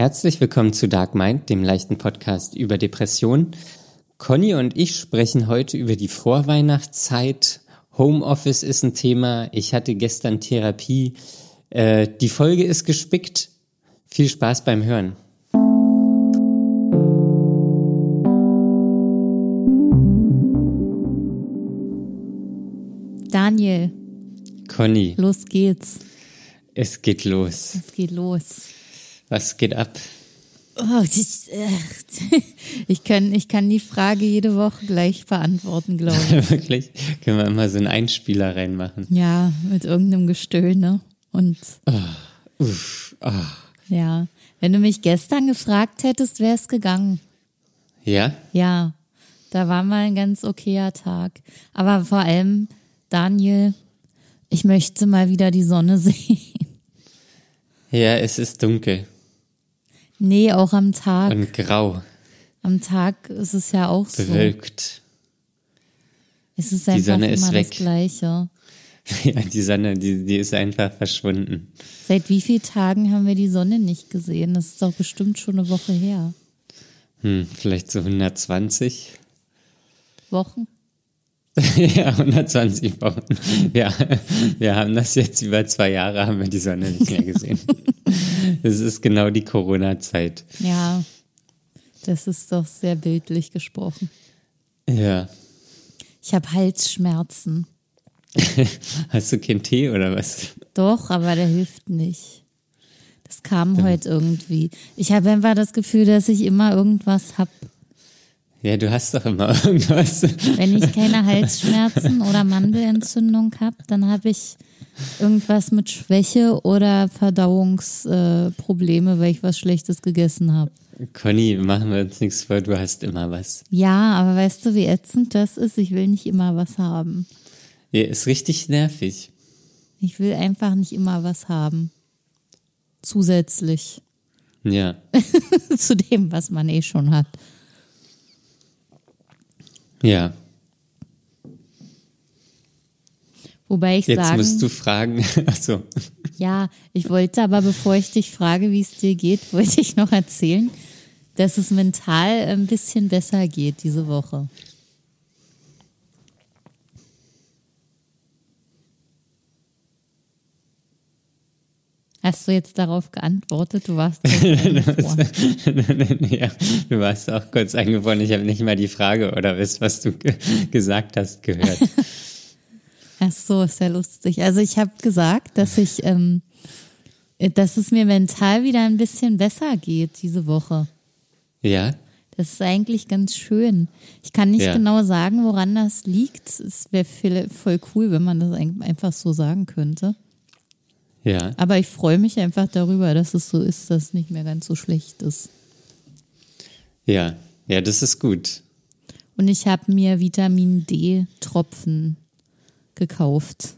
Herzlich willkommen zu Dark Mind, dem leichten Podcast über Depressionen. Conny und ich sprechen heute über die Vorweihnachtszeit. Homeoffice ist ein Thema. Ich hatte gestern Therapie. Äh, die Folge ist gespickt. Viel Spaß beim Hören. Daniel, Conny, los geht's. es geht los. Es geht los. Was geht ab? Oh, ich, äh, ich, kann, ich kann die Frage jede Woche gleich beantworten, glaube ich. Wirklich? Können wir immer so einen Einspieler reinmachen? Ja, mit irgendeinem Gestöhne. Und Uff, ah. ja, wenn du mich gestern gefragt hättest, wäre es gegangen. Ja? Ja, da war mal ein ganz okayer Tag. Aber vor allem, Daniel, ich möchte mal wieder die Sonne sehen. Ja, es ist dunkel Nee, auch am Tag. und grau, Am Tag ist es ja auch so. bewölkt. Es ist einfach Sonne ist immer weg. das Gleiche. Ja, die Sonne, die, die ist einfach verschwunden. Seit wie vielen Tagen haben wir die Sonne nicht gesehen? Das ist doch bestimmt schon eine Woche her. Hm, vielleicht so 120? Wochen? ja, 120 Wochen. Ja, wir haben das jetzt über zwei Jahre, haben wir die Sonne nicht mehr gesehen. Das ist genau die Corona-Zeit. Ja, das ist doch sehr bildlich gesprochen. Ja. Ich habe Halsschmerzen. Hast du keinen Tee oder was? Doch, aber der hilft nicht. Das kam heute irgendwie. Ich habe einfach das Gefühl, dass ich immer irgendwas hab. Ja, du hast doch immer irgendwas. Wenn ich keine Halsschmerzen oder Mandelentzündung habe, dann habe ich irgendwas mit Schwäche oder Verdauungsprobleme, äh, weil ich was Schlechtes gegessen habe. Conny, machen wir uns nichts vor, du hast immer was. Ja, aber weißt du, wie ätzend das ist? Ich will nicht immer was haben. Ja, ist richtig nervig. Ich will einfach nicht immer was haben. Zusätzlich Ja. zu dem, was man eh schon hat. Ja. Wobei ich Jetzt sagen, musst du fragen. Achso. ja, ich wollte aber, bevor ich dich frage, wie es dir geht, wollte ich noch erzählen, dass es mental ein bisschen besser geht diese Woche. Hast du jetzt darauf geantwortet? Du warst ja, du warst auch kurz eingefroren. Ich habe nicht mal die Frage oder was, was du ge gesagt hast, gehört. Ach so, ist ja lustig. Also ich habe gesagt, dass ich, ähm, dass es mir mental wieder ein bisschen besser geht diese Woche. Ja? Das ist eigentlich ganz schön. Ich kann nicht Ja. genau sagen, woran das liegt. Es wäre voll cool, wenn man das ein- einfach so sagen könnte. Ja. Aber ich freue mich einfach darüber, dass es so ist, dass es nicht mehr ganz so schlecht ist. Ja. Ja, das ist gut. Und ich habe mir Vitamin D-Tropfen gekauft.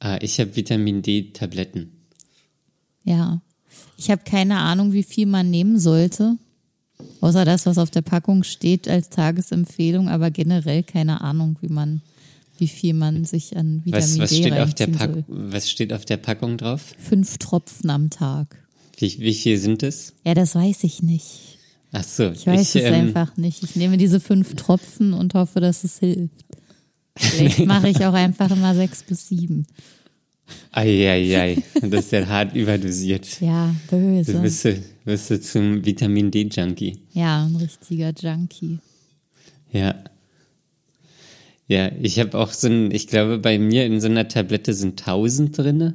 Ah, ich habe Vitamin D-Tabletten. Ja. Ich habe keine Ahnung, wie viel man nehmen sollte. Außer das, was auf der Packung steht als Tagesempfehlung, aber generell keine Ahnung, wie man, wie viel man sich an Vitamin Was, was, D steht auf der Pack soll. was steht auf der Packung drauf? Fünf Tropfen am Tag. Wie, wie viel sind es? Ja, das weiß ich nicht. Ach so. Ich weiß es ähm, einfach nicht. Ich nehme diese fünf Tropfen und hoffe, dass es hilft. Vielleicht mache ich auch einfach immer sechs bis sieben. Eieiei. Das ist ja hart überdosiert. Ja, böse. bist, du- bist du zum Vitamin D-Junkie. Ja, ein richtiger Junkie. Ja. Ja, ich habe auch so ein, ich glaube, bei mir in so einer Tablette sind 1000 drinne.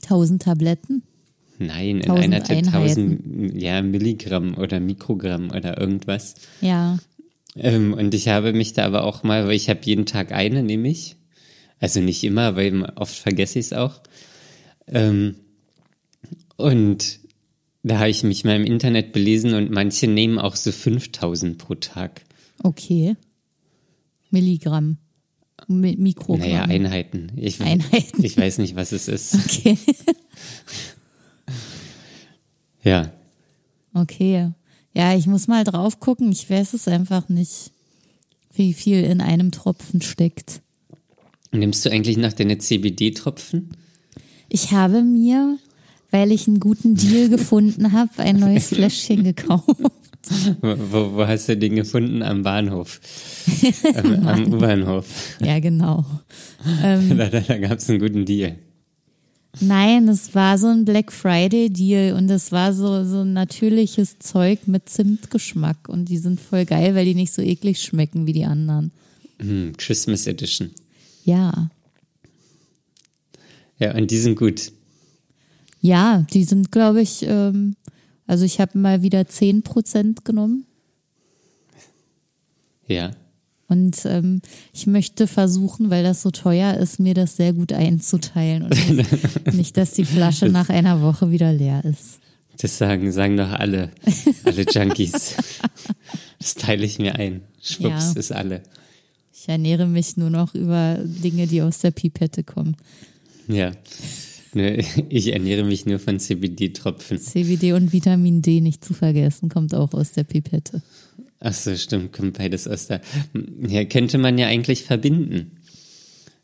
Tausend Tabletten? Nein, in 1000 einer Tablette 1000 ja, Milligramm oder Mikrogramm oder irgendwas. Ja. Ähm, und ich habe mich da aber auch mal, weil ich habe jeden Tag eine, nehme ich. Also nicht immer, weil oft vergesse ich es auch. Ähm, und da habe ich mich mal im Internet belesen und manche nehmen auch so 5000 pro Tag. Okay. Milligramm. Mi Mikrogramm. Naja, Einheiten. Ich, Einheiten. Ich weiß nicht, was es ist. Okay. Ja. Okay. Ja, ich muss mal drauf gucken. Ich weiß es einfach nicht, wie viel in einem Tropfen steckt. Nimmst du eigentlich noch deine CBD-Tropfen? Ich habe mir, weil ich einen guten Deal gefunden habe, ein neues Fläschchen gekauft. Wo, wo, wo hast du den gefunden? Am Bahnhof. am am U-Bahnhof. Ja, genau. Ähm, Da, da, da gab es einen guten Deal. Nein, es war so ein Black Friday Deal und es war so, so ein natürliches Zeug mit Zimtgeschmack und die sind voll geil, weil die nicht so eklig schmecken wie die anderen. Hm, Christmas Edition. Ja. Ja, und die sind gut. Ja, die sind, glaube ich, ähm, also ich habe mal wieder 10% genommen. Ja. Und ähm, ich möchte versuchen, weil das so teuer ist, mir das sehr gut einzuteilen und nicht, nicht, dass die Flasche nach einer Woche wieder leer ist. Das sagen, sagen doch alle, alle Junkies. Das teile ich mir ein. Schwupps Ja. ist alle. Ich ernähre mich nur noch über Dinge, die aus der Pipette kommen. Ja. Ich ernähre mich nur von CBD-Tropfen. CBD und Vitamin D nicht zu vergessen, kommt auch aus der Pipette. Ach so, stimmt, kommt beides aus der. Ja, könnte man ja eigentlich verbinden.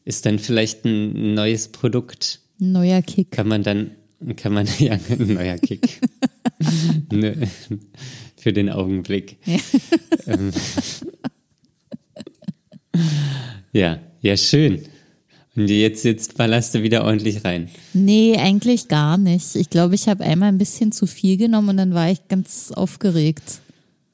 Ist dann vielleicht ein neues Produkt. Ein neuer Kick. Kann man dann, kann man, ja, ein neuer Kick. ne, für den Augenblick. Ähm, ja, ja, schön. Und jetzt, jetzt ballerst du wieder ordentlich rein. Nee, eigentlich gar nicht. Ich glaube, ich habe einmal ein bisschen zu viel genommen und dann war ich ganz aufgeregt.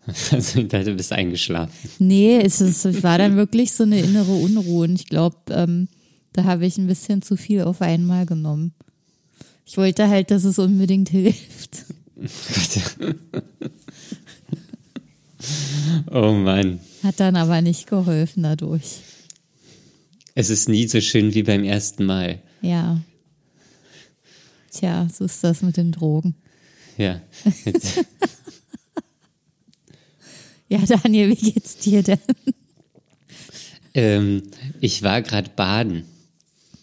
Also, ich dachte, du bist eingeschlafen. Nee, es, ist, es war dann wirklich so eine innere Unruhe. Und ich glaube, ähm, da habe ich ein bisschen zu viel auf einmal genommen. Ich wollte halt, dass es unbedingt hilft. Oh Mann. Hat dann aber nicht geholfen dadurch. Es ist nie so schön wie beim ersten Mal. Ja. Tja, so ist das mit den Drogen. Ja. Ja, Daniel, wie geht's dir denn? ähm, ich war gerade baden.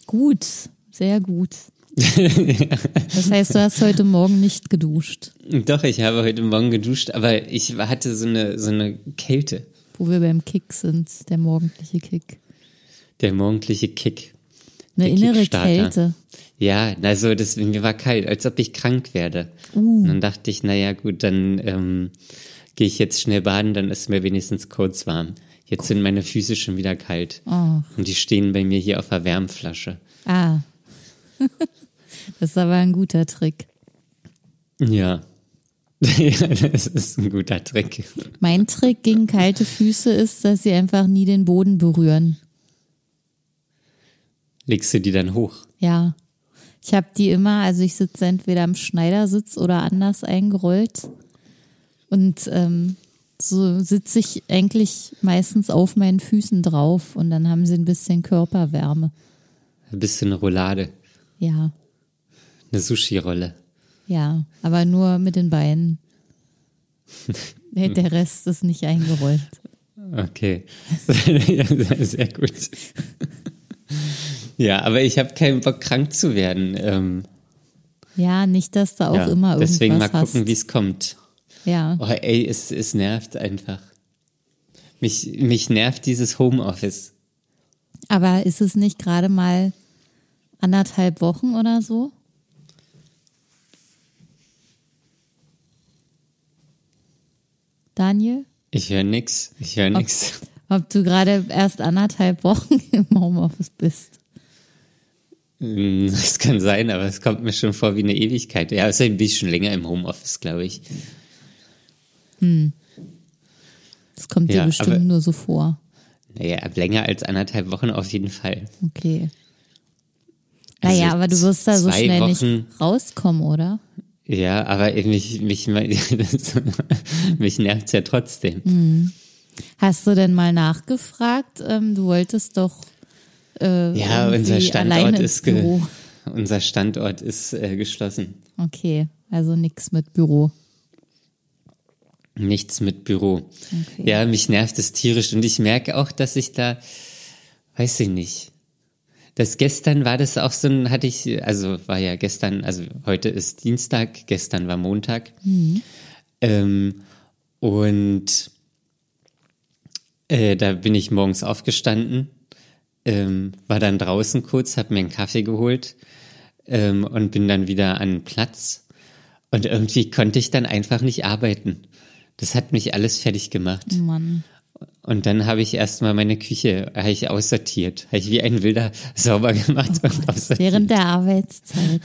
Gut, sehr gut. Das heißt, du hast heute Morgen nicht geduscht, Doch, ich habe heute Morgen geduscht, aber ich hatte so eine, so eine Kälte. wo wir beim Kick sind, der morgendliche Kick. Der morgendliche Kick. Eine Der innere. Kälte. Ja, also das, mir war kalt, als ob ich krank werde. Und dann dachte ich, naja gut, dann ähm, gehe ich jetzt schnell baden, dann ist mir wenigstens kurz warm. Jetzt sind meine Füße schon wieder kalt. Oh. Und die stehen bei mir hier auf der Wärmflasche. Ah. Das ist aber ein guter Trick. Ja. ja, das ist ein guter Trick. Mein Trick gegen kalte Füße ist, dass sie einfach nie den Boden berühren. Legst du die dann hoch? Ja. Ich habe die immer, also ich sitze entweder am Schneidersitz oder anders eingerollt. Und ähm, so sitze ich eigentlich meistens auf meinen Füßen drauf und dann haben sie ein bisschen Körperwärme. Ein bisschen Roulade. Ja, Eine Sushi-Rolle. ja, aber nur mit den Beinen. Der Rest ist nicht eingerollt. Okay. sehr, gut. ja, aber ich habe keinen Bock, krank zu werden. Ähm, Ja, nicht, dass du auch ja, immer irgendwas deswegen mal gucken, wie es kommt. Ja, Oh, ey, es, es nervt einfach. Mich, mich nervt dieses Homeoffice. aber ist es nicht gerade mal anderthalb Wochen oder so? Daniel? Ich höre nix. Ich höre nix. Ob du gerade erst anderthalb Wochen im Homeoffice bist? Mm, Das kann sein, aber es kommt mir schon vor wie eine Ewigkeit. Ja, außerdem bin ich schon länger im Homeoffice, glaube ich. Das kommt dir Ja, bestimmt aber- nur so vor. Naja, länger als anderthalb Wochen auf jeden Fall. Okay. Also Naja, aber du wirst da so schnell Wochen- nicht rauskommen, oder? Ja, aber mich, mich, mich nervt's ja trotzdem. Hast du denn mal nachgefragt? Ähm, du wolltest doch äh, Ja, unser Standort ist, Büro. unser Standort ist äh, geschlossen. Okay, also nichts mit Büro. Nichts mit Büro. Okay. Ja, mich nervt es tierisch und ich merke auch, dass ich da, weiß ich nicht. Das gestern war das auch so ein, hatte ich, also war ja gestern, also heute ist Dienstag, gestern war Montag. Ähm, und äh, da bin ich morgens aufgestanden, ähm, war dann draußen kurz, habe mir einen Kaffee geholt, ähm, und bin dann wieder an Platz. Und irgendwie konnte ich dann einfach nicht arbeiten. Das hat mich alles fertig gemacht. Oh Mann. Und dann habe ich erstmal meine Küche habe ich aussortiert. Habe ich wie ein Wilder sauber gemacht und aussortiert. Während der Arbeitszeit.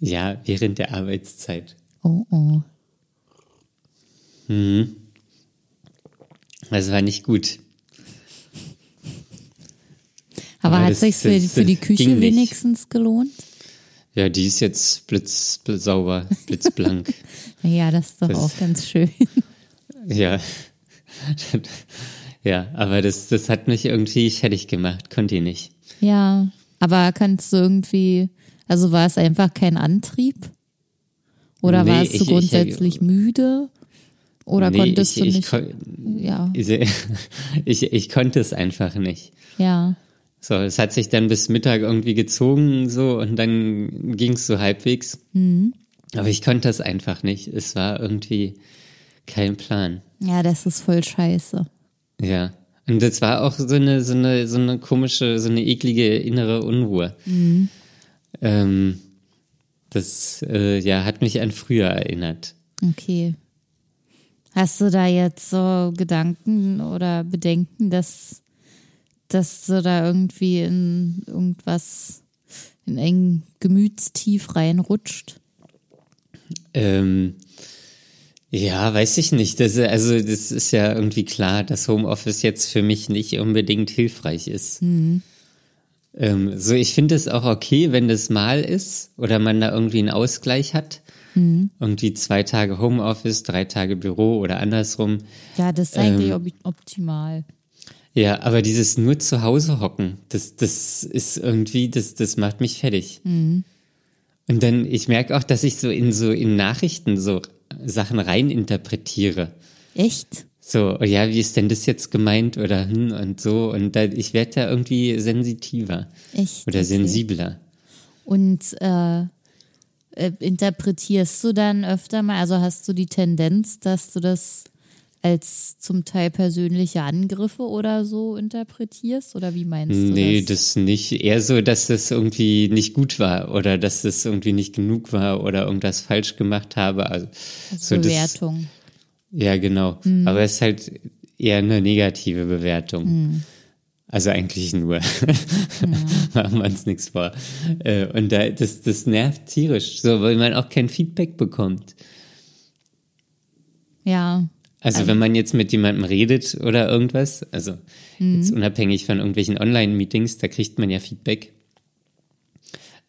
Ja, während der Arbeitszeit. Oh oh. Das war nicht gut. Aber Aber hat das- sich für, für die Küche nicht. wenigstens gelohnt? Ja, die ist jetzt blitz, blitz sauber, blitzblank. Ja, das ist doch Das- auch ganz schön. Ja. ja, aber das, das hat mich irgendwie fertig gemacht. Konnte ich nicht. Ja, aber kannst du irgendwie, also war es einfach kein Antrieb? Oder Nee, warst du ich- ich- grundsätzlich müde? Oder Nee, konntest ich, du ich, nicht? kon- ja, ich, ich, ich konnte es einfach nicht. ja, So, es hat sich dann bis Mittag irgendwie gezogen, so, und dann ging es so halbwegs. Mhm. Aber ich konnte es einfach nicht. Es war irgendwie kein Plan. ja, das ist voll scheiße. Ja. Und das war auch so eine, so eine, so eine komische, so eine eklige innere Unruhe. Ähm, das, äh, ja, hat mich an früher erinnert. Okay. Hast du da jetzt so Gedanken oder Bedenken, dass, dass du da irgendwie in irgendwas, in ein Gemütstief reinrutscht? Ähm, ja, weiß ich nicht. Das, also, das ist ja irgendwie klar, dass Homeoffice jetzt für mich nicht unbedingt hilfreich ist. Ähm, so, ich finde es auch okay, wenn das mal ist oder man da irgendwie einen Ausgleich hat. Irgendwie zwei Tage Homeoffice, drei Tage Büro oder andersrum. Ja, das ist eigentlich ob- optimal. Ja, aber dieses nur zu Hause hocken, das, das ist irgendwie, das, das macht mich fertig. Und dann, ich merke auch, dass ich so in so in Nachrichten so Sachen reininterpretiere. Echt? So, ja, wie ist denn das jetzt gemeint oder hm und so. Und da, ich werde da irgendwie sensitiver Echt? oder Okay. sensibler. Und äh, äh, interpretierst du dann öfter mal, also hast du die Tendenz, dass du das als zum Teil persönliche Angriffe oder so interpretierst? Oder wie meinst du Nee, das? das nicht. Eher so, dass das irgendwie nicht gut war oder dass das irgendwie nicht genug war oder irgendwas falsch gemacht habe. Also, so das, Bewertung. Ja, genau. Aber es ist halt eher eine negative Bewertung. Also eigentlich nur. Machen wir uns nichts vor. Äh, Und da, das, das nervt tierisch, so, weil man auch kein Feedback bekommt. Ja, Also wenn man jetzt mit jemandem redet oder irgendwas, also jetzt unabhängig von irgendwelchen Online-Meetings, da kriegt man ja Feedback.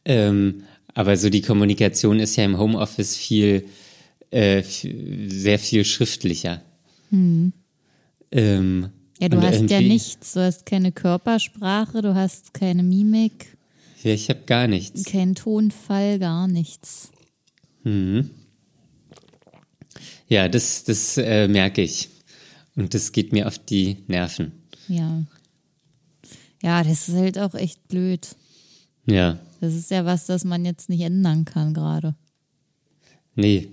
Ähm, aber so die Kommunikation ist ja im Homeoffice viel, äh, sehr viel schriftlicher. Ähm, ja, du hast ja nichts. Du hast keine Körpersprache, du hast keine Mimik, Ja, ich habe gar nichts. keinen Tonfall, gar nichts. Ja, das, das äh, merke ich. Und das geht mir auf die Nerven. Ja. Ja, das ist halt auch echt blöd. Ja, Das ist ja was, das man jetzt nicht ändern kann gerade. nee.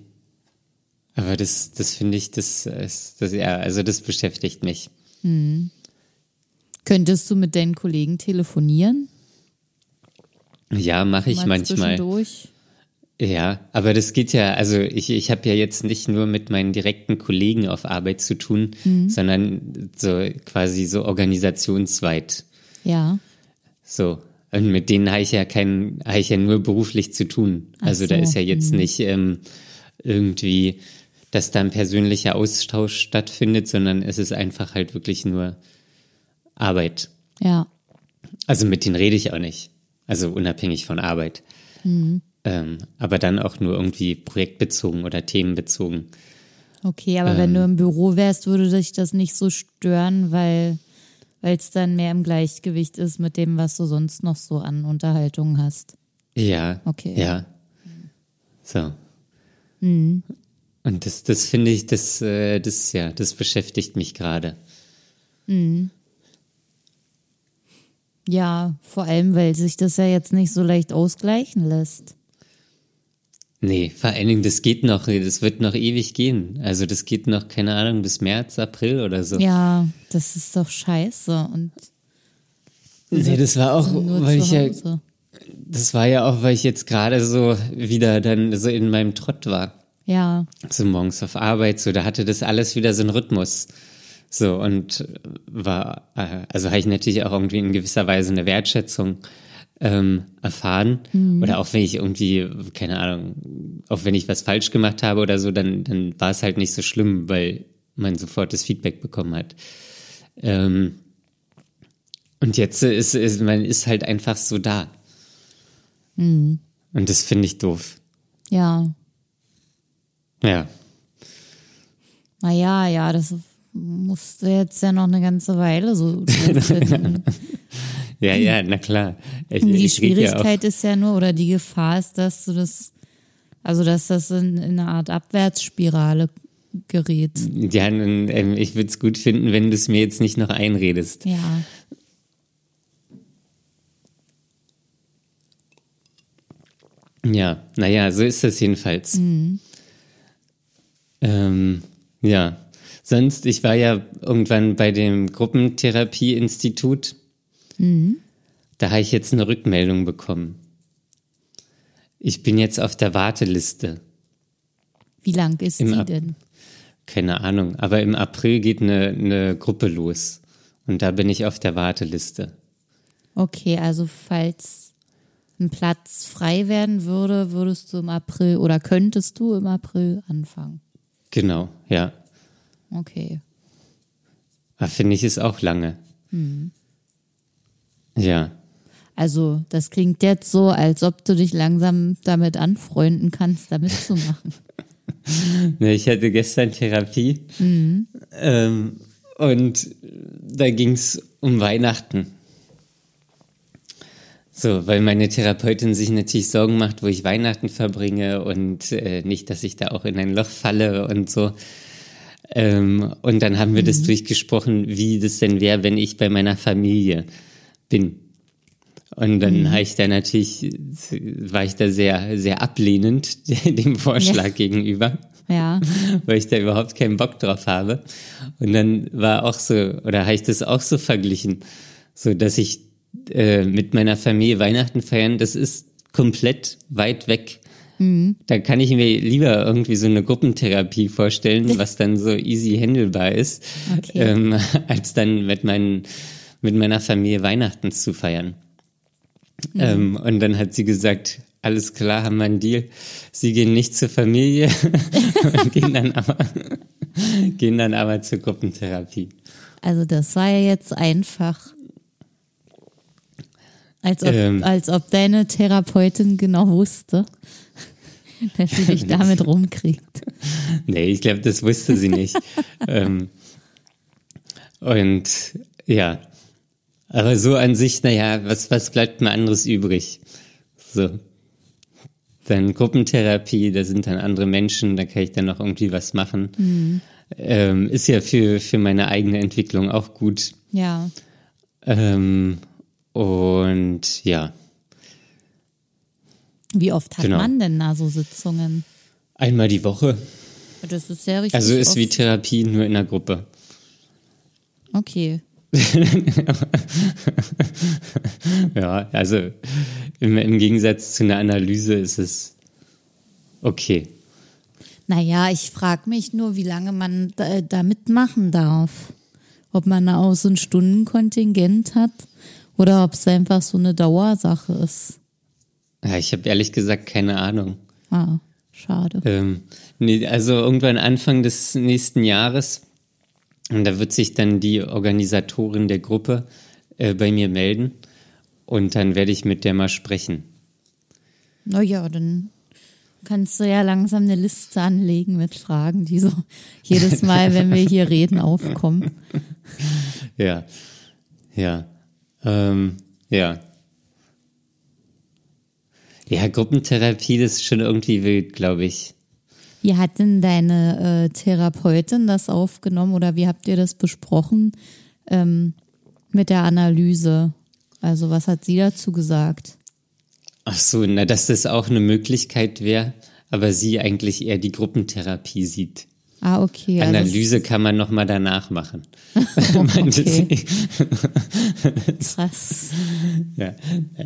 Aber das, das finde ich, das, ist- das, ja, also das beschäftigt mich. Könntest du mit deinen Kollegen telefonieren? Ja, mache ich Mal manchmal. Zwischendurch? Ja, aber das geht ja, also ich, ich habe ja jetzt nicht nur mit meinen direkten Kollegen auf Arbeit zu tun, Mhm. sondern so quasi so organisationsweit. Ja. So. Und mit denen habe ich ja keinen, habe ich ja nur beruflich zu tun. Ach Also da so, ist ja jetzt nicht ähm, irgendwie, dass da ein persönlicher Austausch stattfindet, sondern es ist einfach halt wirklich nur Arbeit. Ja. Also mit denen rede ich auch nicht. Also unabhängig von Arbeit. Ähm, aber dann auch nur irgendwie projektbezogen oder themenbezogen. Okay, aber wenn du im Büro wärst, würde dich das nicht so stören, weil es dann mehr im Gleichgewicht ist mit dem, was du sonst noch so an Unterhaltungen hast. Ja. Okay. Ja. So. Und das, das finde ich, das, äh, das, ja, das beschäftigt mich gerade. Ja, vor allem, weil sich das ja jetzt nicht so leicht ausgleichen lässt. Nee, vor allen Dingen, das geht noch, das wird noch ewig gehen. Also das geht noch, keine Ahnung, bis März, April oder so. Ja, das ist doch scheiße. Und Nee, das war auch, weil ich ja. Das war ja auch, weil ich jetzt gerade so wieder dann so in meinem Trott war. Ja. So morgens auf Arbeit, so, da hatte das alles wieder so einen Rhythmus. So, und war, äh, also habe ich natürlich auch irgendwie in gewisser Weise eine Wertschätzung ähm, erfahren. Oder auch wenn ich irgendwie, keine Ahnung, auch wenn ich was falsch gemacht habe oder so, dann, dann war es halt nicht so schlimm, weil man sofort das Feedback bekommen hat. Ähm, und jetzt ist, ist man ist halt einfach so da. Und das finde ich doof. Ja. Ja. Naja, ja, das musste jetzt ja noch eine ganze Weile so. Ja, ja, na klar. Ich, Die ich red ja Schwierigkeit ist ja nur, oder die Gefahr ist, dass du das, also dass das in, in eine Art Abwärtsspirale gerät. Ja, ähm, ich würde es gut finden, wenn du es mir jetzt nicht noch einredest. Ja. Ja, naja, so ist das jedenfalls. Ähm, ja, sonst, ich war ja irgendwann bei dem Gruppentherapie-Institut. Da habe ich jetzt eine Rückmeldung bekommen. Ich bin jetzt auf der Warteliste. Wie lang ist Im die Ab- denn? Keine Ahnung, aber im April geht eine, eine Gruppe los. Und da bin ich auf der Warteliste. Okay, also falls ein Platz frei werden würde, würdest du im April oder könntest du im April anfangen. Genau, ja. Okay. Aber finde ich es auch lange. Ja. Also das klingt jetzt so, als ob du dich langsam damit anfreunden kannst, da mitzumachen. Ne, Ich hatte gestern Therapie ähm, und da ging es um Weihnachten. So, weil meine Therapeutin sich natürlich Sorgen macht, wo ich Weihnachten verbringe und äh, nicht, dass ich da auch in ein Loch falle und so. Ähm, und dann haben wir das durchgesprochen, wie das denn wäre, wenn ich bei meiner Familie bin. Und dann habe ich da natürlich, war ich da sehr, sehr ablehnend dem Vorschlag Ja. gegenüber Ja. weil ich da überhaupt keinen Bock drauf habe. Und dann war auch so, oder habe ich das auch so verglichen, so dass ich äh, mit meiner Familie Weihnachten feiern, das ist komplett weit weg. Da kann ich mir lieber irgendwie so eine Gruppentherapie vorstellen, was dann so easy handelbar ist, Okay. ähm, als dann mit, meinen, mit meiner Familie Weihnachten zu feiern. Ähm, und dann hat sie gesagt, alles klar, haben wir einen Deal. Sie gehen nicht zur Familie und gehen dann aber, gehen dann aber zur Gruppentherapie. Also das war ja jetzt einfach. Als ob, Ähm. als ob deine Therapeutin genau wusste, dass sie dich damit rumkriegt. Nee, ich glaube, das wusste sie nicht. ähm, und ja, aber so an sich, naja, was, was bleibt mir anderes übrig? So. Dann Gruppentherapie, da sind dann andere Menschen, da kann ich dann noch irgendwie was machen. Ähm, ist ja für, für meine eigene Entwicklung auch gut. Ja. Ähm, und ja, Wie oft hat Genau. man denn da so Sitzungen? einmal die Woche. Das ist ja richtig. Also ist oft. wie Therapie nur in der Gruppe. Okay. Ja, also im, im Gegensatz zu einer Analyse ist es okay. Naja, ich frage mich nur, wie lange man da, da mitmachen darf. Ob man da auch so ein Stundenkontingent hat oder ob es einfach so eine Dauersache ist. Ja, ich habe ehrlich gesagt keine Ahnung. Ah, schade. Ähm, nee, also irgendwann Anfang des nächsten Jahres, und da wird sich dann die Organisatorin der Gruppe äh, bei mir melden und dann werde ich mit der mal sprechen. Naja, dann kannst du ja langsam eine Liste anlegen mit Fragen, die so jedes Mal, wenn wir hier reden, aufkommen. Ja, ja, ähm, ja. Ja, Gruppentherapie, das ist schon irgendwie wild, glaube ich. Wie hat denn deine äh, Therapeutin das aufgenommen oder wie habt ihr das besprochen ähm, mit der Analyse? Also was hat sie dazu gesagt? Ach so, na, dass das auch eine Möglichkeit wäre, aber sie eigentlich eher die Gruppentherapie sieht. Ah, okay. also- Analyse kann man noch mal danach machen. Meinte okay. sie. Krass. ja,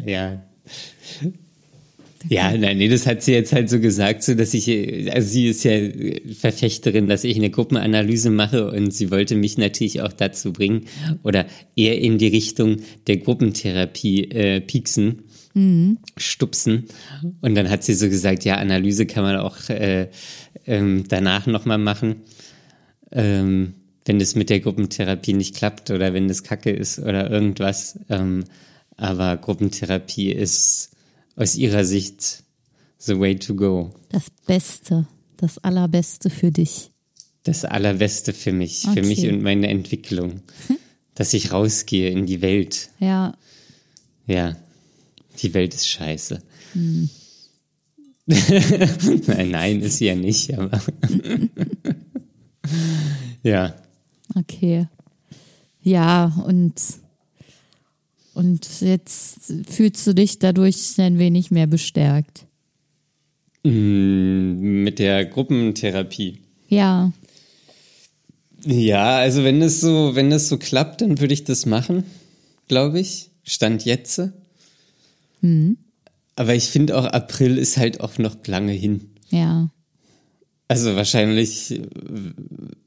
ja, Ja, nein, nee, das hat sie jetzt halt so gesagt, so dass ich, also sie ist ja Verfechterin, dass ich eine Gruppenanalyse mache und sie wollte mich natürlich auch dazu bringen oder eher in die Richtung der Gruppentherapie äh, pieksen, mhm. stupsen. Und dann hat sie so gesagt, ja, Analyse kann man auch äh, ähm, danach nochmal machen, ähm, wenn es mit der Gruppentherapie nicht klappt oder wenn das Kacke ist oder irgendwas. Ähm, aber Gruppentherapie ist aus Ihrer Sicht the way to go? Das Beste, das Allerbeste für dich. Das Allerbeste für mich, okay. für mich und meine Entwicklung. dass ich rausgehe in die Welt. Ja. Ja, die Welt ist scheiße. Hm. nein, nein, ist sie ja nicht, aber. ja. Okay. Ja, und und jetzt fühlst du dich dadurch ein wenig mehr bestärkt. Mm, mit der Gruppentherapie. Ja. Ja, also wenn es so, wenn es so klappt, dann würde ich das machen, glaube ich. Stand jetzt. Mhm. Aber ich finde auch April ist halt auch noch lange hin. Ja. Also wahrscheinlich äh,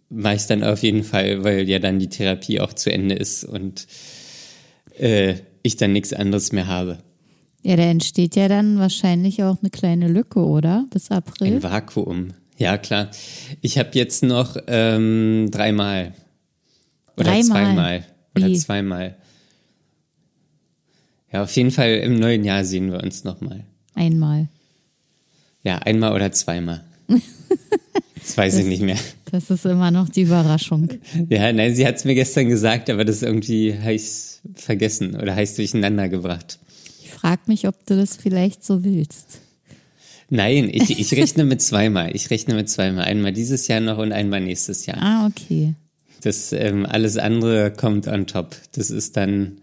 mache ich dann auf jeden Fall, weil ja dann die Therapie auch zu Ende ist und äh, ich dann nichts anderes mehr habe. Ja, da entsteht ja dann wahrscheinlich auch eine kleine Lücke, oder? Bis April. Ein Vakuum. Ja, klar. Ich habe jetzt noch ähm, dreimal. Oder dreimal. zweimal. Oder Wie? zweimal. Ja, auf jeden Fall im neuen Jahr sehen wir uns nochmal. Einmal. Ja, einmal oder zweimal. Das weiß das, ich nicht mehr. Das ist immer noch die Überraschung. Ja, nein, sie hat es mir gestern gesagt, aber das irgendwie heißt vergessen oder heißt durcheinander gebracht. Ich frage mich, ob du das vielleicht so willst. Nein, ich, ich rechne mit zweimal. Ich rechne mit zweimal. Einmal dieses Jahr noch und einmal nächstes Jahr. Ah, okay. Das ähm, alles andere kommt on top. Das ist dann,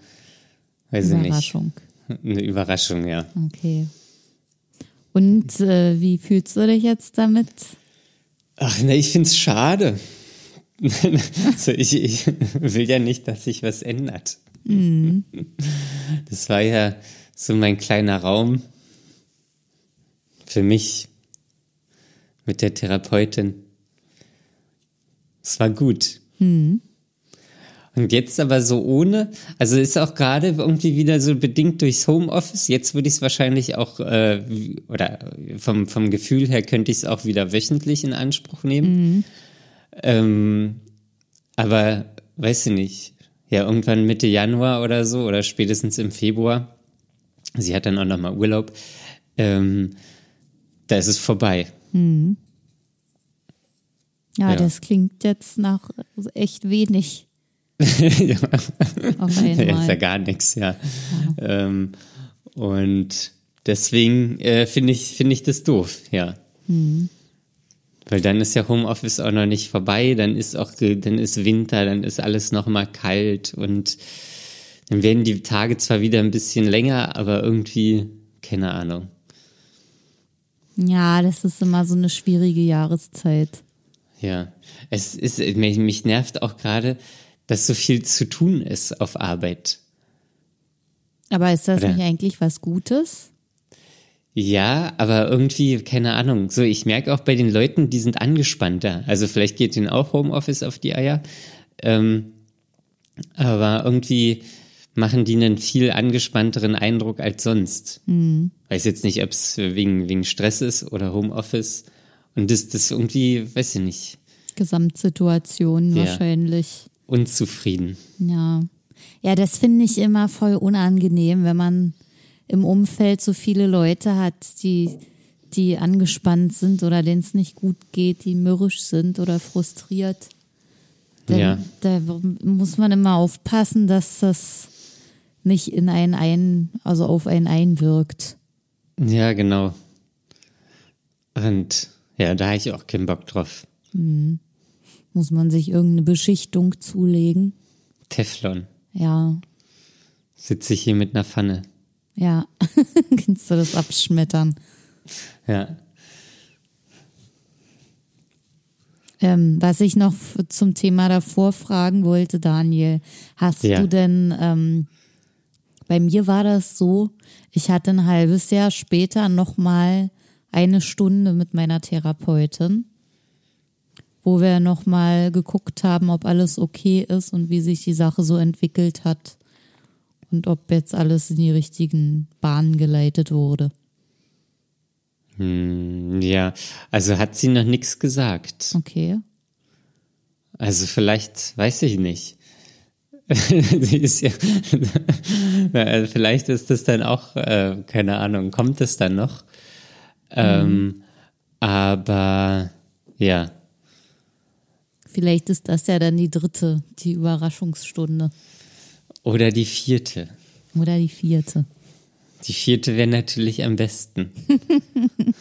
weiß ich nicht. Überraschung. Eine Überraschung, ja. Okay. Und äh, wie fühlst du dich jetzt damit? Ach ne, ich find's schade. also ich, ich will ja nicht, dass sich was ändert. Mhm. Das war ja so mein kleiner Raum für mich mit der Therapeutin. Es war gut. Mhm. Und jetzt aber so ohne, also ist auch gerade irgendwie wieder so bedingt durchs Homeoffice. Jetzt würde ich es wahrscheinlich auch, äh, oder vom, vom Gefühl her könnte ich es auch wieder wöchentlich in Anspruch nehmen. Mhm. Ähm, aber weiß ich nicht, ja, irgendwann Mitte Januar oder so oder spätestens im Februar, sie hat dann auch nochmal Urlaub, ähm, da ist es vorbei. Mhm. Ja, ja, das klingt jetzt nach echt wenig. ja. Auf einmal. Ja, ist ja gar nichts, ja. ja. Ähm, und deswegen äh, finde ich, finde ich das doof, ja. Mhm. Weil dann ist ja Homeoffice auch noch nicht vorbei, dann ist auch, dann ist Winter, dann ist alles noch mal kalt und dann werden die Tage zwar wieder ein bisschen länger, aber irgendwie, keine Ahnung. Ja, das ist immer so eine schwierige Jahreszeit. Ja, es ist, mich, mich nervt auch gerade, dass so viel zu tun ist auf Arbeit. Aber ist das Oder? nicht eigentlich was Gutes? Ja, aber irgendwie, keine Ahnung. So, ich merke auch bei den Leuten, die sind angespannter. Also vielleicht geht ihnen auch Homeoffice auf die Eier. Ähm, aber irgendwie machen die einen viel angespannteren Eindruck als sonst. Mhm. Weiß jetzt nicht, ob es wegen, wegen Stress ist oder Homeoffice. Und das, das irgendwie, weiß ich nicht. Gesamtsituation ja. wahrscheinlich unzufrieden. Ja. Ja, das finde ich immer voll unangenehm, wenn man im Umfeld so viele Leute hat, die, die angespannt sind oder denen es nicht gut geht, die mürrisch sind oder frustriert. Denn, ja. Da muss man immer aufpassen, dass das nicht in einen ein, also auf einen einwirkt. Ja, genau. Und ja, da habe ich auch keinen Bock drauf. Mhm. Muss man sich irgendeine Beschichtung zulegen? Teflon. Ja. Sitze ich hier mit einer Pfanne. Ja. Kannst du das abschmettern? Ja. Ähm, was ich noch zum Thema davor fragen wollte, Daniel, hast ja. du denn ähm, bei mir war das so, ich hatte ein halbes Jahr später nochmal eine Stunde mit meiner Therapeutin, wo wir nochmal geguckt haben, ob alles okay ist und wie sich die Sache so entwickelt hat und ob jetzt alles in die richtigen Bahnen geleitet wurde. Hm, ja, also hat sie noch nichts gesagt. Okay. Also vielleicht, weiß ich nicht. sie ist ja, vielleicht ist das dann auch, äh, keine Ahnung, kommt es dann noch? Ähm, mhm. Aber ja. Vielleicht ist das ja dann die dritte, die Überraschungsstunde. Oder die vierte. Oder die vierte. Die vierte wäre natürlich am besten.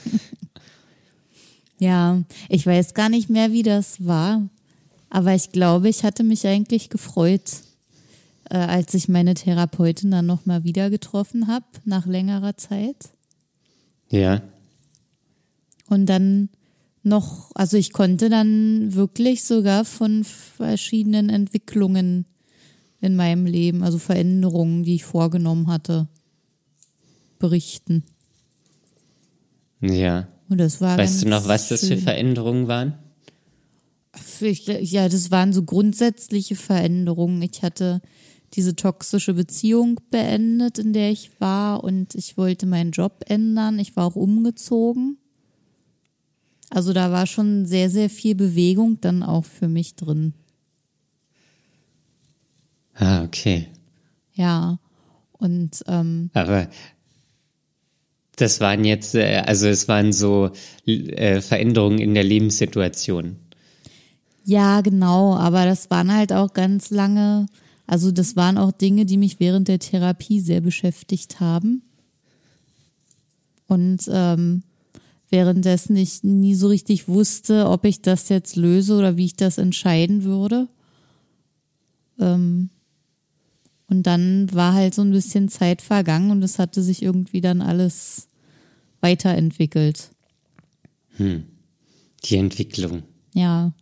ja, ich weiß gar nicht mehr, wie das war. Aber ich glaube, ich hatte mich eigentlich gefreut, äh, als ich meine Therapeutin dann nochmal wieder getroffen habe, nach längerer Zeit. Ja. Und dann noch, also ich konnte dann wirklich sogar von verschiedenen Entwicklungen in meinem Leben, also Veränderungen, die ich vorgenommen hatte, berichten. Ja. Und das war Weißt du noch, was das für Veränderungen waren? Ja, das waren so grundsätzliche Veränderungen. Ich hatte diese toxische Beziehung beendet, in der ich war und ich wollte meinen Job ändern. Ich war auch umgezogen. Also da war schon sehr, sehr viel Bewegung dann auch für mich drin. Ah, okay. Ja. Und ähm, aber das waren jetzt, äh, also es waren so äh, Veränderungen in der Lebenssituation. Ja, genau, aber das waren halt auch ganz lange, also das waren auch Dinge, die mich während der Therapie sehr beschäftigt haben. Und ähm, währenddessen ich nie so richtig wusste, ob ich das jetzt löse oder wie ich das entscheiden würde. Ähm, und dann war halt so ein bisschen Zeit vergangen und es hatte sich irgendwie dann alles weiterentwickelt. Hm. Die Entwicklung. Ja.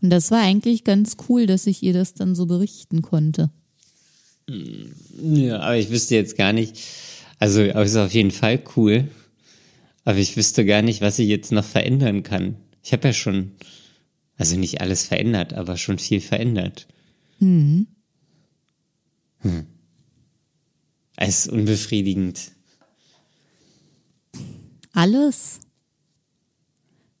Und das war eigentlich ganz cool, dass ich ihr das dann so berichten konnte. Ja, aber ich wüsste jetzt gar nicht, also ist auf jeden Fall cool, aber ich wüsste gar nicht, was ich jetzt noch verändern kann. Ich habe ja schon, also nicht alles verändert, aber schon viel verändert. Hm. Hm. Es ist unbefriedigend. Alles?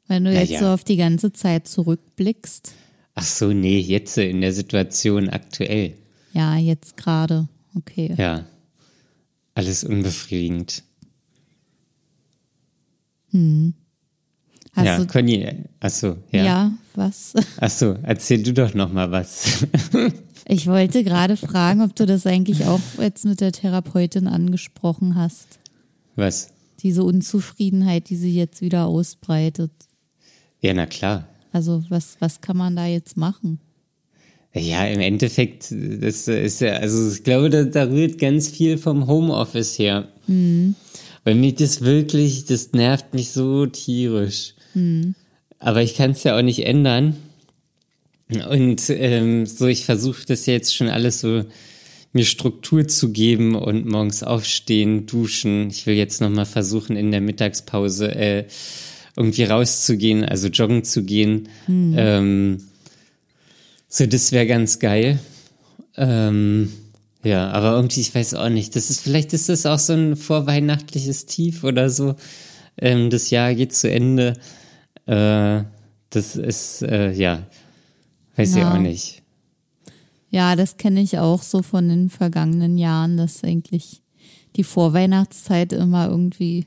Wenn du Na jetzt ja. so auf die ganze Zeit zurückblickst. Ach so, nee, jetzt in der Situation aktuell. Ja, jetzt gerade. Okay. Ja. Alles unbefriedigend. Hm. Hast ja, du, Conny, achso, ja. ja, was? Achso, erzähl du doch noch mal was. Ich wollte gerade fragen, ob du das eigentlich auch jetzt mit der Therapeutin angesprochen hast. was? Diese Unzufriedenheit, die sich jetzt wieder ausbreitet. Ja, na klar. Also was, was kann man da jetzt machen? Ja, im Endeffekt, das ist ja, also ich glaube, da, da rührt ganz viel vom Homeoffice her. Mhm. Weil mich das wirklich, das nervt mich so tierisch. Mhm. Aber ich kann es ja auch nicht ändern. Und ähm, so, ich versuche das jetzt schon alles so mir Struktur zu geben und morgens aufstehen, duschen. Ich will jetzt nochmal versuchen, in der Mittagspause äh, irgendwie rauszugehen, also joggen zu gehen. Ähm, so, das wäre ganz geil. Ähm, ja, aber irgendwie, ich weiß auch nicht. Das ist, vielleicht ist das auch so ein vorweihnachtliches Tief oder so. Ähm, das Jahr geht zu Ende. Äh, das ist, äh, ja, weiß Ja. ich auch nicht. Ja, das kenne ich auch so von den vergangenen Jahren, dass eigentlich die Vorweihnachtszeit immer irgendwie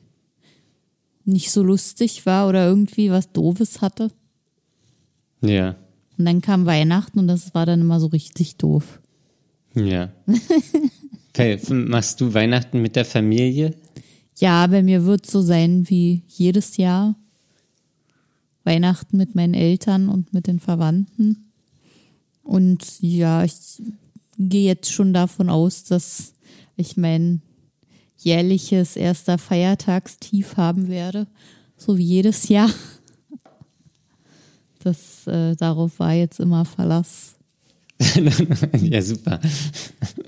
nicht so lustig war oder irgendwie was Doofes hatte. Ja, Und dann kam Weihnachten und das war dann immer so richtig doof. ja. Okay, Machst du Weihnachten mit der Familie? Ja, bei mir wird so sein wie jedes Jahr. Weihnachten mit meinen Eltern und mit den Verwandten. Und ja, ich gehe jetzt schon davon aus, dass ich mein jährliches erster Feiertagstief haben werde, so wie jedes Jahr. Das äh, darauf war jetzt immer Verlass. ja, super.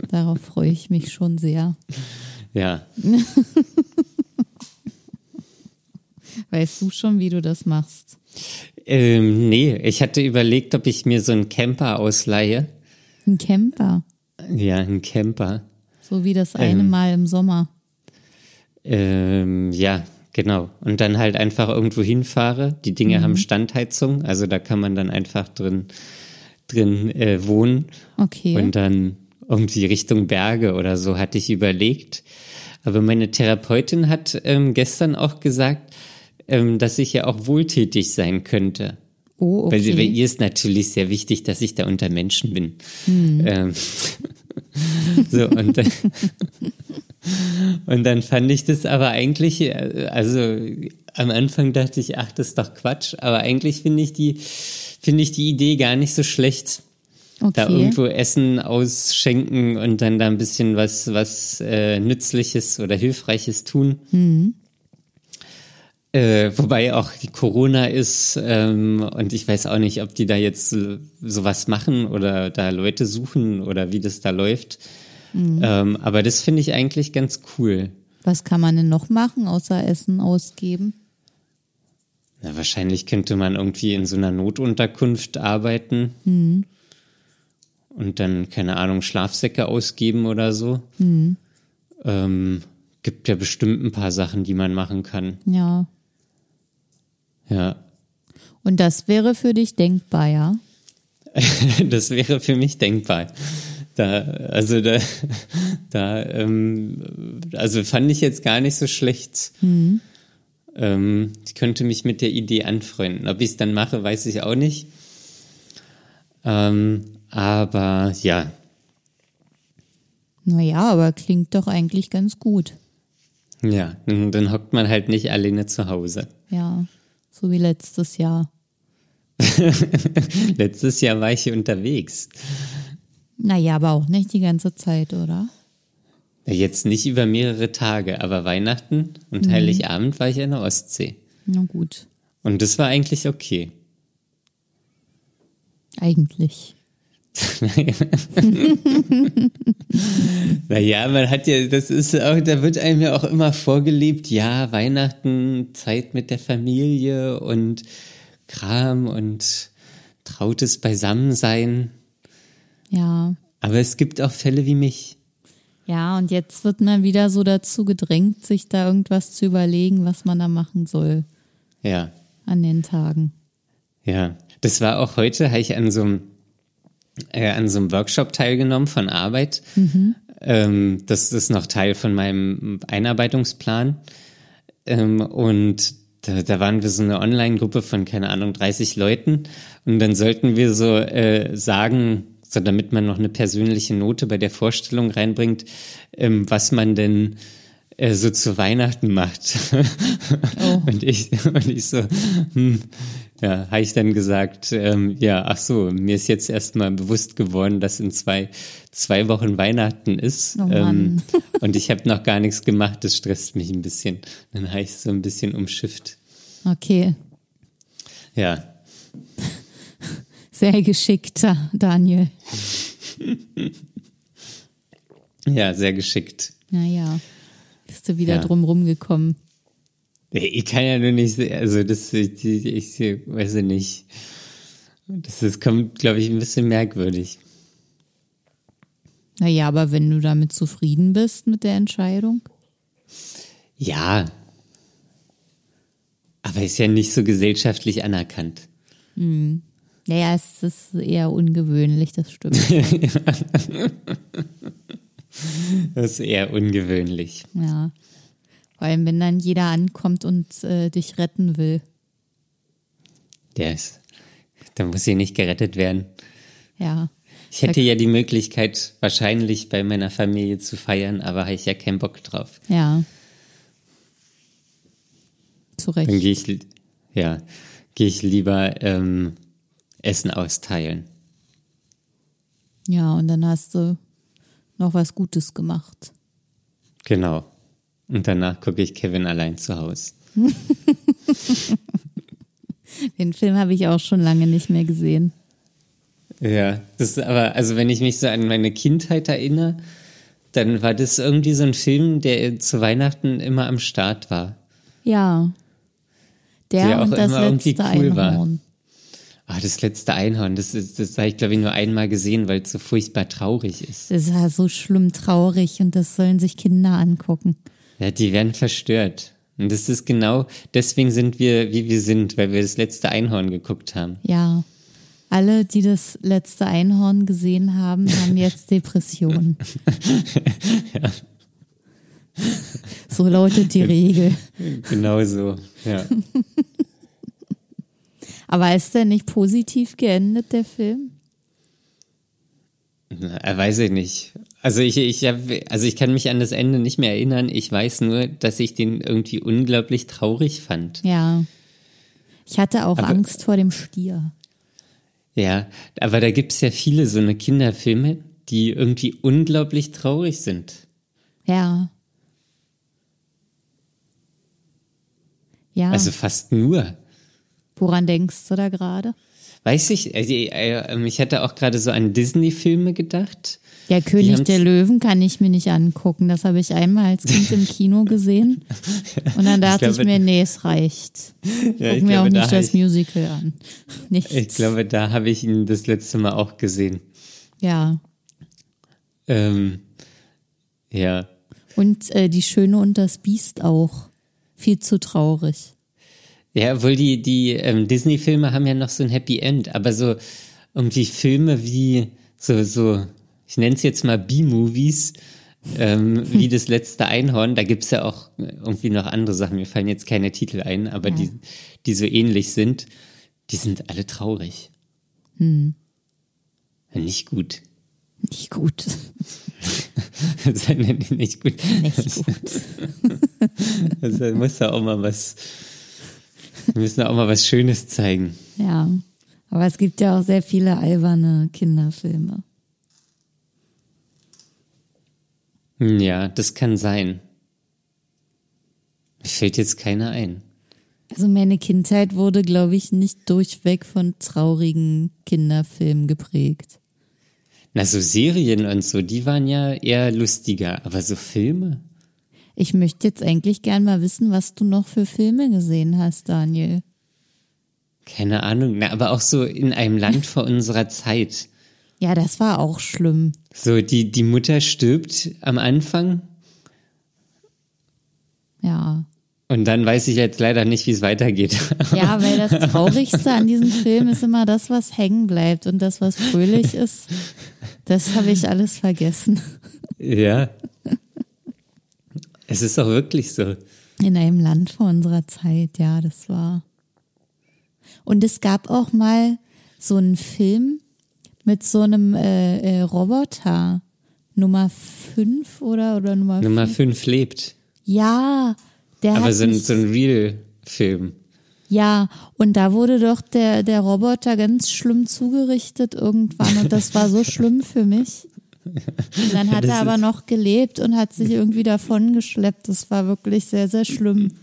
Darauf freue ich mich schon sehr. Ja. Weißt du schon, wie du das machst? Ähm, nee, ich hatte überlegt, ob ich mir so einen Camper ausleihe. Ein Camper. Ja, ein Camper. So wie das eine Ähm. Mal im Sommer. Ähm, ja, genau. Und dann halt einfach irgendwo hinfahre. Die Dinge haben Standheizung, also da kann man dann einfach drin, drin äh, wohnen. Okay. Und dann irgendwie Richtung Berge oder so hatte ich überlegt. Aber meine Therapeutin hat ähm, gestern auch gesagt, ähm, dass ich ja auch wohltätig sein könnte. oh, okay. Weil, sie, weil ihr ist natürlich sehr wichtig, dass ich da unter Menschen bin. Hm. Ähm, so, und, dann- und dann fand ich das aber eigentlich, äh, also am Anfang dachte ich, ach, das ist doch Quatsch, aber eigentlich finde ich die, finde ich die Idee gar nicht so schlecht. Da okay. irgendwo Essen ausschenken und dann da ein bisschen was, was äh, Nützliches oder Hilfreiches tun. Mhm. Äh, wobei auch die Corona ist ähm, und ich weiß auch nicht, ob die da jetzt sowas machen oder da Leute suchen oder wie das da läuft. Mhm. Ähm, aber das finde ich eigentlich ganz cool. Was kann man denn noch machen, außer Essen ausgeben? Na, wahrscheinlich könnte man irgendwie in so einer Notunterkunft arbeiten Mhm. und dann, keine Ahnung, Schlafsäcke ausgeben oder so. Mhm. Ähm, gibt ja bestimmt ein paar Sachen, die man machen kann. Ja. Ja, Und das wäre für dich denkbar, ja? das wäre für mich denkbar. Da, also da, da, ähm, also fand ich jetzt gar nicht so schlecht. Ähm, ich könnte mich mit der Idee anfreunden. Ob ich es dann mache, weiß ich auch nicht. Ähm, aber ja, Naja, aber klingt doch eigentlich ganz gut. ja, dann, dann hockt man halt nicht alleine zu Hause. Ja. So wie letztes Jahr. Letztes Jahr war ich hier unterwegs. Naja, aber auch nicht die ganze Zeit, oder? Jetzt nicht über mehrere Tage, aber Weihnachten und Heiligabend war ich an der Ostsee. Na gut. Und das war eigentlich okay. Eigentlich. Naja, man hat ja, das ist auch, da wird einem ja auch immer vorgelebt, ja, Weihnachten, Zeit mit der Familie und Kram und trautes Beisammensein. Ja. Aber es gibt auch Fälle wie mich. Ja, und jetzt wird man wieder so dazu gedrängt, sich da irgendwas zu überlegen, was man da machen soll Ja, an den Tagen. ja. Das war auch heute, habe ich an so einem, äh, an so einem Workshop teilgenommen von Arbeit. Ähm, das ist noch Teil von meinem Einarbeitungsplan. Ähm, und da, da waren wir so eine Online-Gruppe von, keine Ahnung, 30 Leuten. Und dann sollten wir so äh, sagen, so damit man noch eine persönliche Note bei der Vorstellung reinbringt, ähm, was man denn äh, so zu Weihnachten macht. Oh. und, ich, und ich so, hm, ja, habe ich dann gesagt, ähm, ja, ach so, mir ist jetzt erstmal bewusst geworden, dass in zwei, zwei Wochen Weihnachten ist. Oh ähm, und ich habe noch gar nichts gemacht, das stresst mich ein bisschen. Dann habe ich so ein bisschen umschifft. Okay. Ja, Sehr geschickter, Daniel. ja, sehr geschickt. Naja. Bist du wieder Ja. drum rumgekommen. Ich kann ja nur nicht, also das, ich, ich, ich weiß ja nicht. Das, das kommt, glaube ich, ein bisschen merkwürdig. Naja, aber wenn du damit zufrieden bist mit der Entscheidung. Ja. Aber ist ja nicht so gesellschaftlich anerkannt. Naja, es ist eher ungewöhnlich, das stimmt. Das ist eher ungewöhnlich. ja. Vor allem, wenn dann jeder ankommt und äh, dich retten will. Der ist, da muss sie nicht gerettet werden. Ja. Ich hätte ja die Möglichkeit, wahrscheinlich bei meiner Familie zu feiern, aber habe ich ja keinen Bock drauf. Ja. Zu Dann Recht. gehe ich, ja, gehe ich lieber ähm, Essen austeilen. Ja, und dann hast du noch was Gutes gemacht. Genau. Und danach gucke ich Kevin allein zu Hause. Den Film habe ich auch schon lange nicht mehr gesehen. Ja, das ist aber, also wenn ich mich so an meine Kindheit erinnere, dann war das irgendwie so ein Film, der zu Weihnachten immer am Start war. Ja. Der, Der auch und das immer irgendwie letzte cool war. Einhorn. Ah, das letzte Einhorn, das, ist, das habe ich glaube ich nur einmal gesehen, weil es so furchtbar traurig ist. Das ist ja so schlimm traurig und das sollen sich Kinder angucken. Ja, die werden verstört. Und das ist genau, deswegen sind wir, wie wir sind, weil wir das letzte Einhorn geguckt haben. Ja. Alle, die das letzte Einhorn gesehen haben, haben jetzt Depressionen. So lautet die Regel. Genau so, ja. Aber ist der nicht positiv geendet, der Film? Na, weiß ich nicht. Also ich, ich hab, also ich kann mich an das Ende nicht mehr erinnern. Ich weiß nur, dass ich den irgendwie unglaublich traurig fand. Ja. Ich hatte auch Aber- Angst vor dem Stier. Ja, aber da gibt's ja viele so eine Kinderfilme, die irgendwie unglaublich traurig sind. Ja. Ja. Also fast nur. Woran denkst du da gerade? Weiß ich, also, äh, ich hatte auch gerade so an Disney-Filme gedacht. Ja, König der Löwen kann ich mir nicht angucken. Das habe ich einmal als Kind im Kino gesehen. Und dann dachte ich, glaube- mir, nee, es reicht. Ja, Guck mir auch da nicht hab das ich, Musical an. Nichts. ich glaube, da habe ich ihn das letzte Mal auch gesehen. Ja. Ähm, ja, Und äh, die Schöne und das Biest auch. Viel zu traurig. Ja, obwohl die, die ähm, Disney-Filme haben ja noch so ein Happy End, aber so irgendwie Filme wie so, so, ich nenne es jetzt mal B-Movies, ähm, wie das letzte Einhorn, da gibt's ja auch irgendwie noch andere Sachen, mir fallen jetzt keine Titel ein, aber die, die so ähnlich sind, die sind alle traurig. Nicht gut. Nicht gut. Nicht gut. Nicht gut. Also muss da auch mal was, wir müssen da auch mal was Schönes zeigen. Ja. Aber es gibt ja auch sehr viele alberne Kinderfilme. Hm, Ja, das kann sein. Mir fällt jetzt keiner ein. Also meine Kindheit wurde, glaube ich, nicht durchweg von traurigen Kinderfilmen geprägt. Na, so Serien und so, die waren ja eher lustiger, aber so Filme? Ich möchte jetzt eigentlich gern mal wissen, was du noch für Filme gesehen hast, Daniel. Keine Ahnung. Na, aber auch so in einem Land vor unserer Zeit. Ja, das war auch schlimm. So, die, die Mutter stirbt am Anfang Ja. und dann weiß ich jetzt leider nicht, wie es weitergeht. Ja, weil das Traurigste an diesem Film ist immer das, was hängen bleibt. Und das, was fröhlich ist, das habe ich alles vergessen. ja. Es ist auch wirklich so. In einem Land vor unserer Zeit, ja, das war. Und es gab auch mal so einen Film mit so einem äh, äh, Roboter. Nummer 5 oder, oder Nummer Nummer fünf? 5 lebt. Ja, der Aber hat so ein, so ein Real-Film. Ja, und da wurde doch der, der Roboter ganz schlimm zugerichtet irgendwann und das war so schlimm für mich. Und dann hat Das er aber noch gelebt und hat sich irgendwie davon geschleppt. Das war wirklich sehr, sehr schlimm.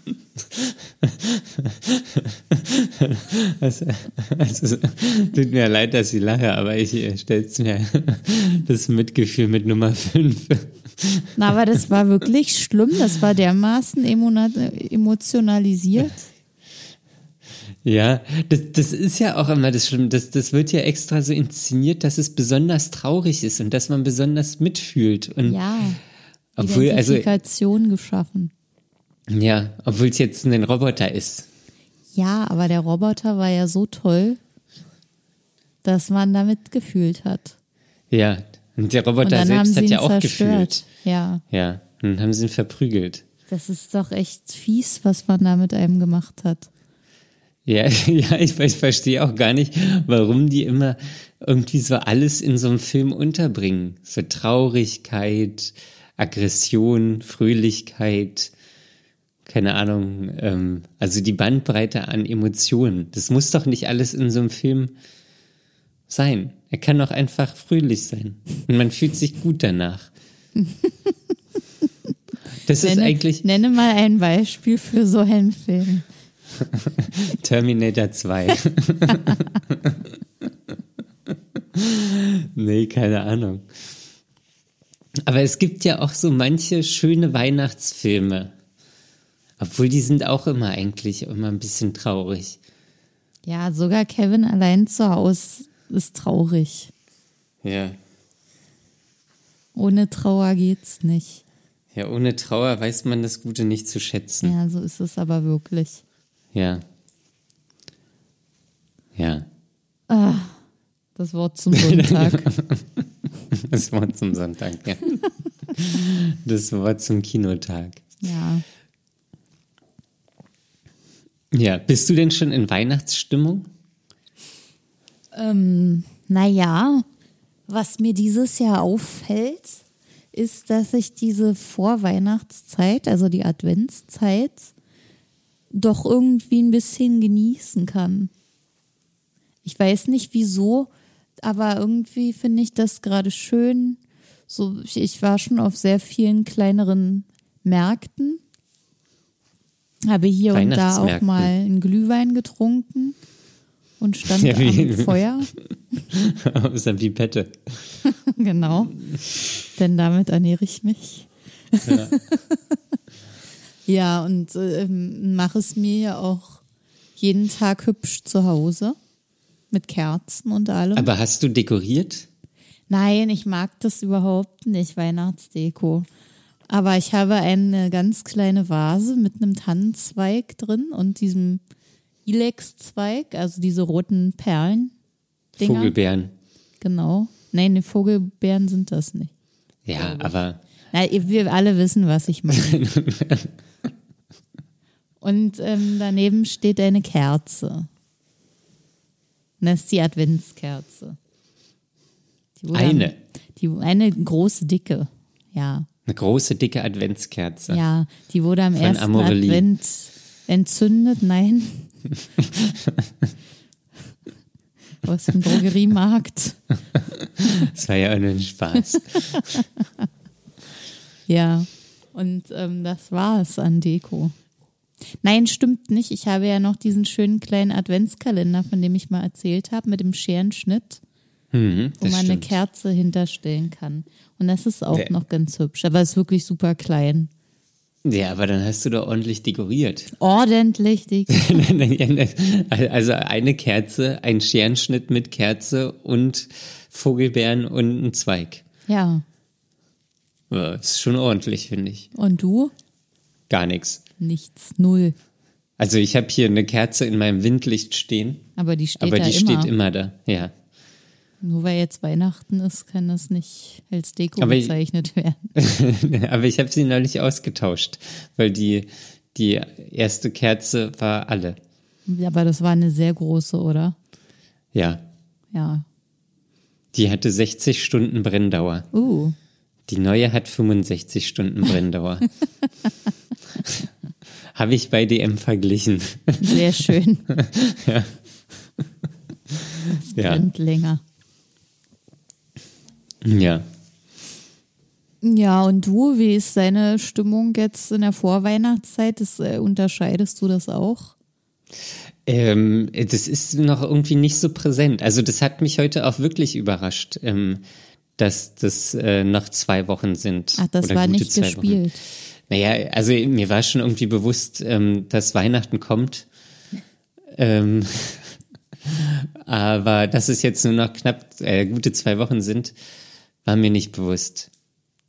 Also, also, tut mir leid, dass ich lache, aber ich äh, stell's mir das Mitgefühl mit Nummer 5. Na, aber das war wirklich schlimm. Das war dermaßen emotionalisiert. Ja, das, das ist ja auch immer das Schlimme. Das, das wird ja extra so inszeniert, dass es besonders traurig ist und dass man besonders mitfühlt. Und Ja. obwohl, also, Identifikation geschaffen. ja, obwohl es jetzt ein Roboter ist. Ja, aber der Roboter war ja so toll, dass man damit gefühlt hat. Ja, und der Und Roboter haben selbst hat ja auch zerstört. gefühlt. Ja, Ja, und dann haben sie ihn verprügelt. das ist doch echt fies, was man da mit einem gemacht hat. Ja, ja, ich, ich verstehe auch gar nicht, warum die immer irgendwie so alles in so einem Film unterbringen. So Traurigkeit, Aggression, Fröhlichkeit, keine Ahnung, ähm, also die Bandbreite an Emotionen. Das muss doch nicht alles in so einem Film sein. Er kann auch einfach fröhlich sein. Und man fühlt sich gut danach. Das ist Nenne, eigentlich nenne mal ein Beispiel für so einen Film. Terminator 2. Nee, keine Ahnung. Aber es gibt ja auch so manche schöne Weihnachtsfilme. Obwohl die sind auch immer eigentlich immer ein bisschen traurig. Ja, sogar Kevin allein zu Hause ist traurig. Ja. Ohne Trauer geht's nicht. Ja, ohne Trauer weiß man das Gute nicht zu schätzen. Ja, so ist es aber wirklich. Ja. Ja. Das Wort zum Sonntag. Das Wort zum Sonntag, ja. Das Wort zum Kinotag. ja. Ja, bist du denn schon in Weihnachtsstimmung? Ähm, naja, was mir dieses Jahr auffällt, ist, dass ich diese Vorweihnachtszeit, also die Adventszeit, doch irgendwie ein bisschen genießen kann. Ich weiß nicht wieso, aber irgendwie finde ich das gerade schön. So, ich, war schon auf sehr vielen kleineren Märkten, habe hier und da auch mal einen Glühwein getrunken und stand Ja, am Feuer. Aus der Pipette. Genau. Denn damit ernähre ich mich. Ja, und ähm, mache es mir ja auch jeden Tag hübsch zu Hause. Mit Kerzen und allem. Aber hast du dekoriert? Nein, ich mag das überhaupt nicht, Weihnachtsdeko. Aber ich habe eine ganz kleine Vase mit einem Tannenzweig drin und diesem Ilex-Zweig, also diese roten Perlen. Dinger. Vogelbeeren. Genau. Nein, die Vogelbeeren sind das nicht. Ja, aber Na, wir alle wissen, was ich meine. Und ähm, daneben steht eine Kerze. Und das ist die Adventskerze. Die Eine? Die, eine große, dicke. Ja. eine große, dicke Adventskerze. Ja, die wurde am Von ersten Amorelie. Advent entzündet. Nein. Aus dem Drogeriemarkt. Das war ja auch nur ein Spaß. Ja, und ähm, das war es an Deko. Nein, stimmt nicht. Ich habe ja noch diesen schönen kleinen Adventskalender, von dem ich mal erzählt habe, mit dem Scherenschnitt, Mhm, wo man eine stimmt. Kerze hinterstellen kann. Und das ist auch Der- noch ganz hübsch, aber es ist wirklich super klein. Ja, aber dann hast du doch ordentlich dekoriert. Ordentlich dick. also eine Kerze, ein Scherenschnitt mit Kerze und Vogelbeeren und ein Zweig. Ja. Ja, ist schon ordentlich, finde ich. Und du? Gar nichts. Nichts, null. Also ich habe hier eine Kerze in meinem Windlicht stehen, Aber die steht aber die immer. steht immer da. Ja. Nur weil jetzt Weihnachten ist, kann das nicht als Deko Aber ich- bezeichnet werden. aber ich habe sie neulich ausgetauscht, weil die, die erste Kerze war alle. Aber das war eine sehr große, oder? Ja. Ja. Die hatte 60 Stunden Brenndauer. Uh. Die neue hat 65 Stunden Brenndauer. Habe ich bei DM verglichen. Sehr schön. Ja. Das Ja. brennt länger. Ja. Ja, und du, wie ist deine Stimmung jetzt in der Vorweihnachtszeit? Das, äh, unterscheidest du das auch? Ähm, das ist noch irgendwie nicht so präsent. Also das hat mich heute auch wirklich überrascht, ähm, dass das äh, noch zwei Wochen sind. Ach, das Oder war nicht gespielt. Wochen. Naja, also mir war schon irgendwie bewusst, ähm, dass Weihnachten kommt. Ähm, aber dass es jetzt nur noch knapp äh, gute zwei Wochen sind, war mir nicht bewusst.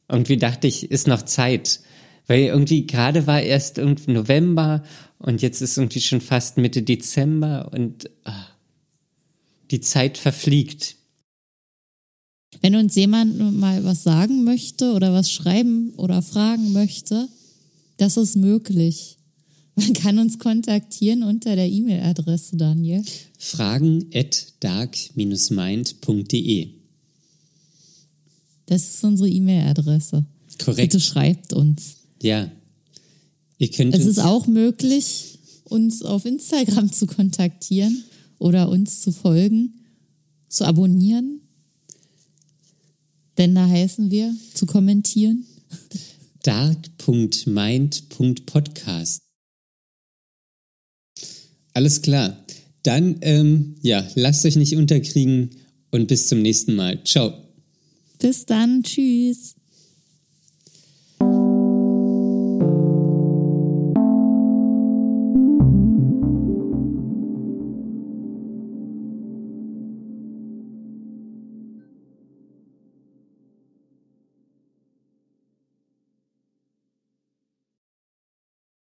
Irgendwie dachte ich, ist noch Zeit. Weil irgendwie gerade war erst irgendwie November und jetzt ist irgendwie schon fast Mitte Dezember und ah, die Zeit verfliegt. Wenn uns jemand mal was sagen möchte oder was schreiben oder fragen möchte, das ist möglich. Man kann uns kontaktieren unter der E-Mail-Adresse, Daniel. Fragen at dark-mind.de. Das ist unsere E-Mail-Adresse. Korrekt. Bitte schreibt uns. Ja. Ihr könnt Es ist auch möglich, uns auf Instagram zu kontaktieren oder uns zu folgen, zu abonnieren. Denn da heißen wir zu kommentieren. dark.mind.podcast. Alles klar. Dann, ähm, ja, lasst euch nicht unterkriegen und bis zum nächsten Mal. Ciao. Bis dann. Tschüss.